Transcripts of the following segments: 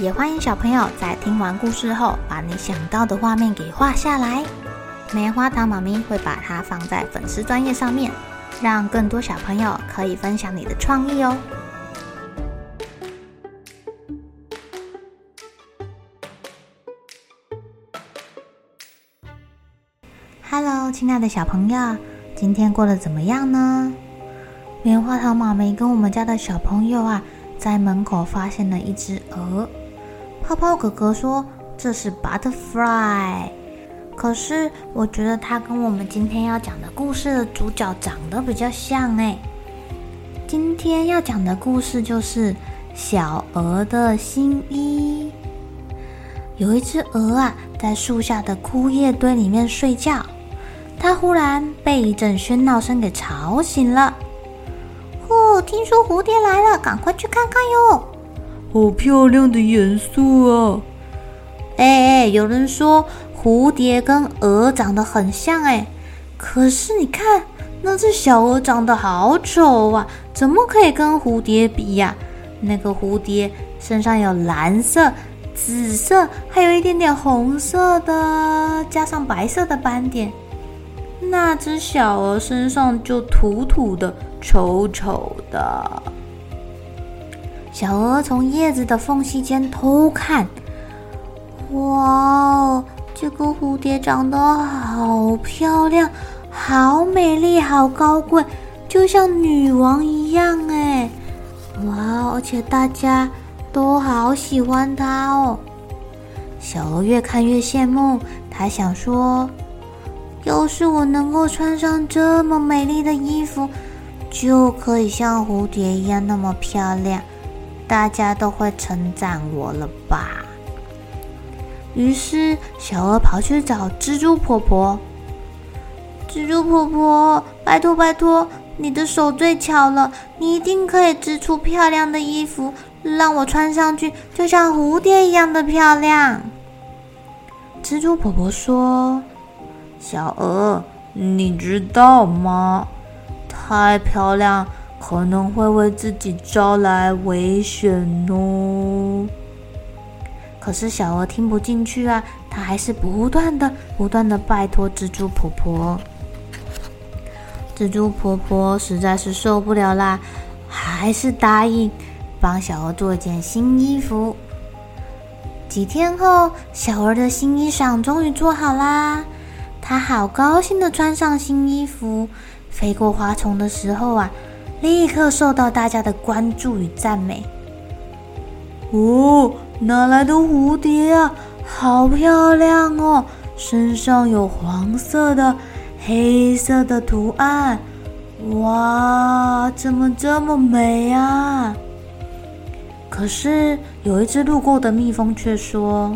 也欢迎小朋友在听完故事后，把你想到的画面给画下来。棉花糖妈咪会把它放在粉丝专页上面，让更多小朋友可以分享你的创意哦。Hello，亲爱的小朋友，今天过得怎么样呢？棉花糖妈咪跟我们家的小朋友啊，在门口发现了一只鹅。泡泡哥哥说这是 butterfly，可是我觉得它跟我们今天要讲的故事的主角长得比较像哎。今天要讲的故事就是小鹅的新衣。有一只鹅啊，在树下的枯叶堆里面睡觉，它忽然被一阵喧闹声给吵醒了。哦，听说蝴蝶来了，赶快去看看哟！好漂亮的颜色啊！哎哎，有人说蝴蝶跟鹅长得很像哎，可是你看那只小鹅长得好丑啊，怎么可以跟蝴蝶比呀？那个蝴蝶身上有蓝色、紫色，还有一点点红色的，加上白色的斑点。那只小鹅身上就土土的、丑丑的。小鹅从叶子的缝隙间偷看，哇哦，这个蝴蝶长得好漂亮，好美丽，好高贵，就像女王一样哎！哇，而且大家都好喜欢它哦。小鹅越看越羡慕，它想说：要是我能够穿上这么美丽的衣服，就可以像蝴蝶一样那么漂亮。大家都会称赞我了吧？于是小鹅跑去找蜘蛛婆婆。蜘蛛婆婆，拜托拜托，你的手最巧了，你一定可以织出漂亮的衣服，让我穿上去，就像蝴蝶一样的漂亮。蜘蛛婆婆说：“小鹅，你知道吗？太漂亮。”可能会为自己招来危险哦。可是小鹅听不进去啊，它还是不断的、不断的拜托蜘蛛婆婆。蜘蛛婆婆实在是受不了啦，还是答应帮小鹅做一件新衣服。几天后，小鹅的新衣裳终于做好啦，它好高兴的穿上新衣服，飞过花丛的时候啊。立刻受到大家的关注与赞美。哦，哪来的蝴蝶啊？好漂亮哦！身上有黄色的、黑色的图案。哇，怎么这么美啊？可是有一只路过的蜜蜂却说：“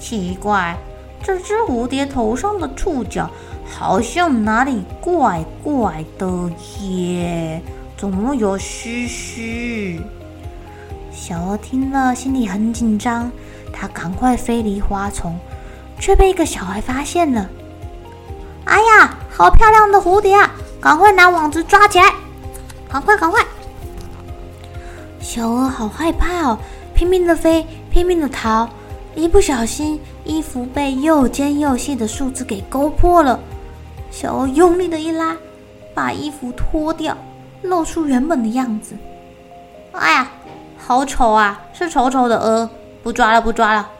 奇怪，这只蝴蝶头上的触角。”好像哪里怪怪的耶？怎么有须须？小鹅听了，心里很紧张，它赶快飞离花丛，却被一个小孩发现了。哎呀，好漂亮的蝴蝶啊！赶快拿网子抓起来！赶快，赶快！小鹅好害怕哦，拼命的飞，拼命的逃，一不小心，衣服被又尖又细的树枝给勾破了。小鹅用力的一拉，把衣服脱掉，露出原本的样子。哎呀，好丑啊！是丑丑的鹅，不抓了，不抓了，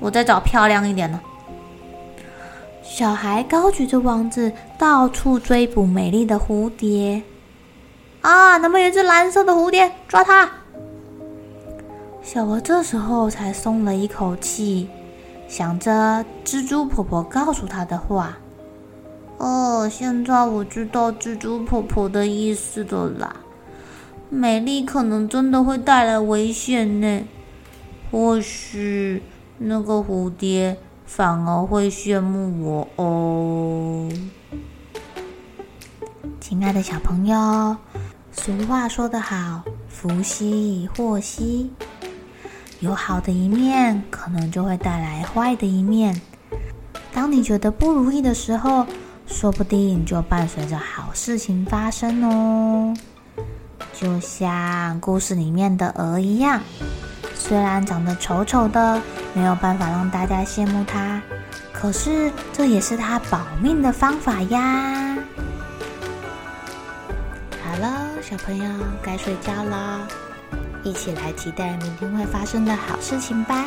我再找漂亮一点的。小孩高举着网子，到处追捕美丽的蝴蝶。啊，那边有只蓝色的蝴蝶，抓它！小鹅这时候才松了一口气，想着蜘蛛婆婆告诉她的话。哦，现在我知道蜘蛛婆婆的意思了啦。美丽可能真的会带来危险呢。或许那个蝴蝶反而会羡慕我哦。亲爱的小朋友，俗话说得好，福兮祸兮，有好的一面，可能就会带来坏的一面。当你觉得不如意的时候，说不定就伴随着好事情发生哦。就像故事里面的鹅一样。虽然长得丑丑的，没有办法让大家羡慕它，可是这也是它保命的方法呀。好了，小朋友该睡觉了，一起来期待明天会发生的好事情吧。